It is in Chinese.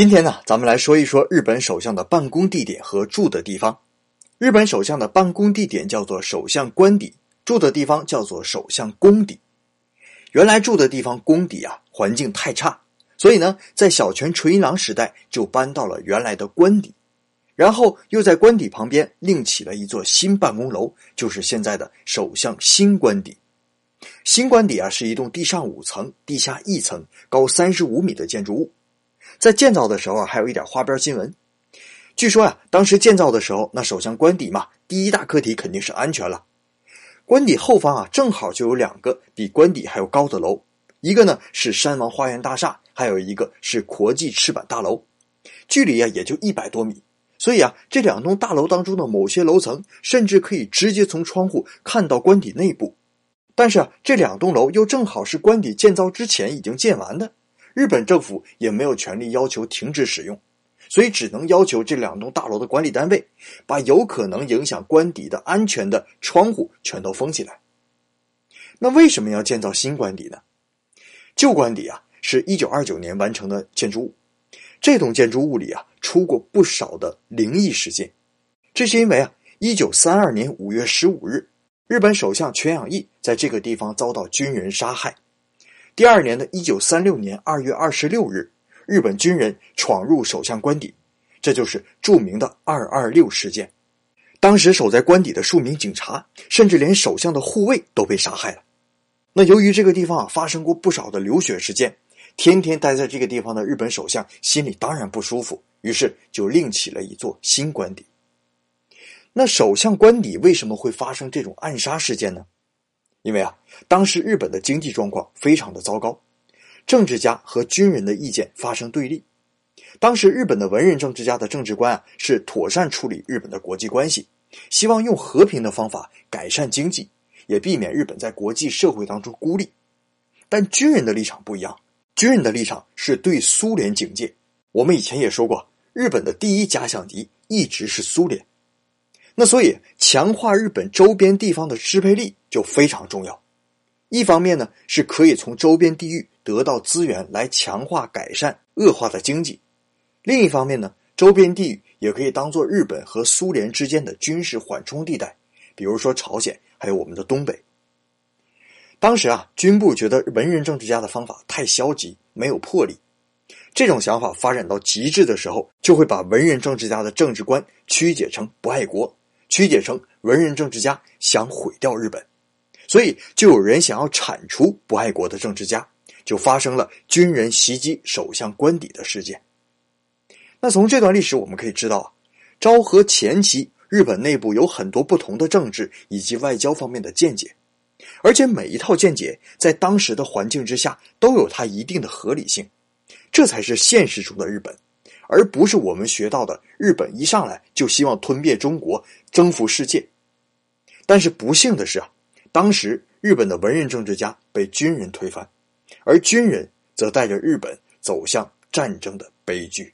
今天呢，咱们来说一说日本首相的办公地点和住的地方。日本首相的办公地点叫做首相官邸，住的地方叫做首相宫邸。原来住的地方宫邸啊，环境太差，所以呢，在小泉纯一郎时代就搬到了原来的官邸，然后又在官邸旁边另起了一座新办公楼，就是现在的首相新官邸。新官邸啊，是一栋地上五层、地下一层、高三十五米的建筑物。在建造的时候啊，还有一点花边新闻。据说呀，当时建造的时候，那首相官邸嘛，第一大课题肯定是安全了。官邸后方啊，正好就有两个比官邸还要高的楼，一个呢是山王花园大厦，还有一个是国际赤坂大楼，距离啊也就一百多米。所以啊，这两栋大楼当中的某些楼层，甚至可以直接从窗户看到官邸内部。但是啊，这两栋楼又正好是官邸建造之前已经建完的。日本政府也没有权利要求停止使用，所以只能要求这两栋大楼的管理单位把有可能影响官邸的安全的窗户全都封起来。那为什么要建造新官邸呢？旧官邸啊是一九二九年完成的建筑物，这栋建筑物里啊出过不少的灵异事件。这是因为啊，一九三二年五月十五日，日本首相全养义在这个地方遭到军人杀害。第二年的一九三六年二月二十六日，日本军人闯入首相官邸，这就是著名的“二二六事件”。当时守在官邸的数名警察，甚至连首相的护卫都被杀害了。那由于这个地方啊发生过不少的流血事件，天天待在这个地方的日本首相心里当然不舒服，于是就另起了一座新官邸。那首相官邸为什么会发生这种暗杀事件呢？因为啊，当时日本的经济状况非常的糟糕，政治家和军人的意见发生对立。当时日本的文人政治家的政治观啊，是妥善处理日本的国际关系，希望用和平的方法改善经济，也避免日本在国际社会当中孤立。但军人的立场不一样，军人的立场是对苏联警戒。我们以前也说过，日本的第一假想敌一直是苏联。那所以，强化日本周边地方的支配力就非常重要。一方面呢，是可以从周边地域得到资源来强化改善恶化的经济；另一方面呢，周边地域也可以当做日本和苏联之间的军事缓冲地带，比如说朝鲜，还有我们的东北。当时啊，军部觉得文人政治家的方法太消极，没有魄力。这种想法发展到极致的时候，就会把文人政治家的政治观曲解成不爱国。曲解成文人政治家想毁掉日本，所以就有人想要铲除不爱国的政治家，就发生了军人袭击首相官邸的事件。那从这段历史我们可以知道啊，昭和前期日本内部有很多不同的政治以及外交方面的见解，而且每一套见解在当时的环境之下都有它一定的合理性，这才是现实中的日本。而不是我们学到的日本一上来就希望吞并中国、征服世界。但是不幸的是啊，当时日本的文人政治家被军人推翻，而军人则带着日本走向战争的悲剧。